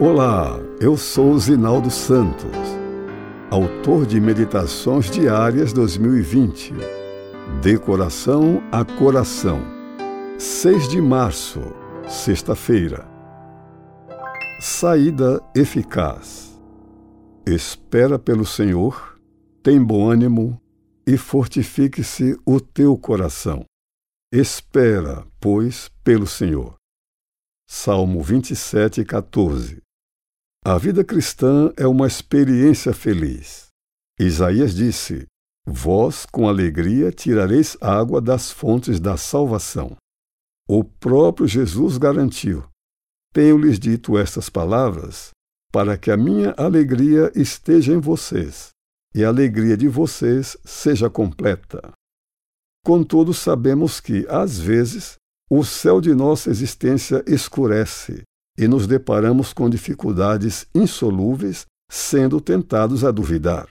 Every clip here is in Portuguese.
Olá, eu sou Zinaldo Santos, autor de Meditações Diárias 2020, De Coração a Coração, 6 de março, sexta-feira. Saída eficaz. Espera pelo Senhor, tem bom ânimo e fortifique-se o teu coração. Espera, pois, pelo Senhor. Salmo 27, 14. A vida cristã é uma experiência feliz. Isaías disse: Vós, com alegria, tirareis água das fontes da salvação. O próprio Jesus garantiu: Tenho-lhes dito estas palavras para que a minha alegria esteja em vocês e a alegria de vocês seja completa. Contudo, sabemos que, às vezes, o céu de nossa existência escurece e nos deparamos com dificuldades insolúveis, sendo tentados a duvidar.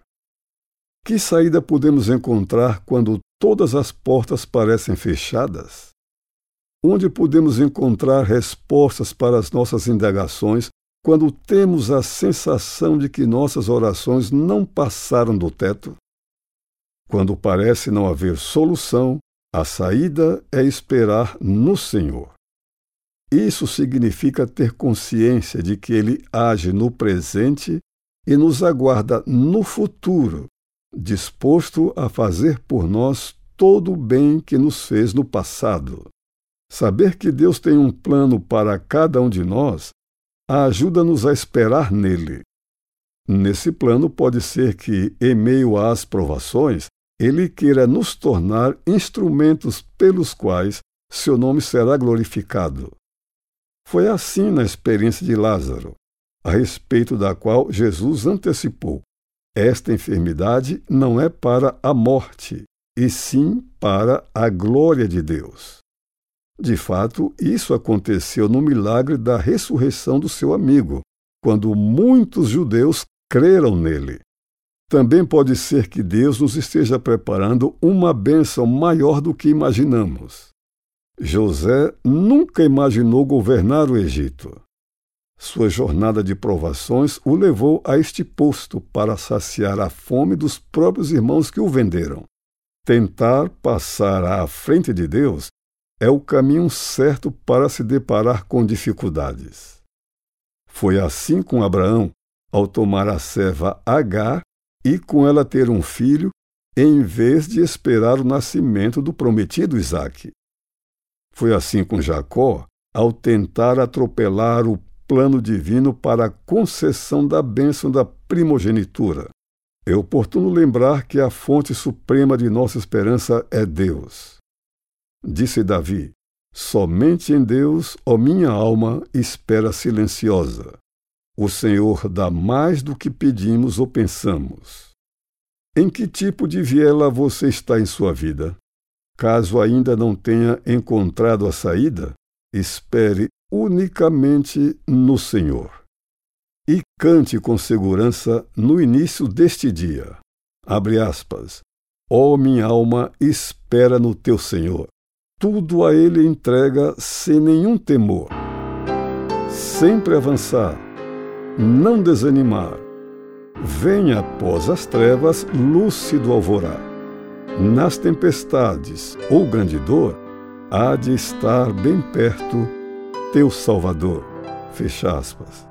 Que saída podemos encontrar quando todas as portas parecem fechadas? Onde podemos encontrar respostas para as nossas indagações quando temos a sensação de que nossas orações não passaram do teto? Quando parece não haver solução, a saída é esperar no Senhor. Isso significa ter consciência de que Ele age no presente e nos aguarda no futuro, disposto a fazer por nós todo o bem que nos fez no passado. Saber que Deus tem um plano para cada um de nós ajuda-nos a esperar nele. Nesse plano, pode ser que, em meio às provações, Ele queira nos tornar instrumentos pelos quais seu nome será glorificado. Foi assim na experiência de Lázaro, a respeito da qual Jesus antecipou: esta enfermidade não é para a morte, e sim para a glória de Deus. De fato, isso aconteceu no milagre da ressurreição do seu amigo, quando muitos judeus creram nele. Também pode ser que Deus nos esteja preparando uma bênção maior do que imaginamos. José nunca imaginou governar o Egito. Sua jornada de provações o levou a este posto para saciar a fome dos próprios irmãos que o venderam. Tentar passar à frente de Deus é o caminho certo para se deparar com dificuldades. Foi assim com Abraão, ao tomar a serva Agar e com ela ter um filho, em vez de esperar o nascimento do prometido Isaque. Foi assim com Jacó, ao tentar atropelar o plano divino para a concessão da bênção da primogenitura. É oportuno lembrar que a fonte suprema de nossa esperança é Deus. Disse Davi: Somente em Deus, ó minha alma, espera silenciosa. O Senhor dá mais do que pedimos ou pensamos. Em que tipo de viela você está em sua vida? Caso ainda não tenha encontrado a saída, espere unicamente no Senhor. E cante com segurança no início deste dia. Abre aspas. Ó oh, minha alma, espera no teu Senhor. Tudo a Ele entrega sem nenhum temor. Sempre avançar, não desanimar. Venha após as trevas, lúcido alvorar nas tempestades ou grande dor, há de estar bem perto teu Salvador. Fecha aspas.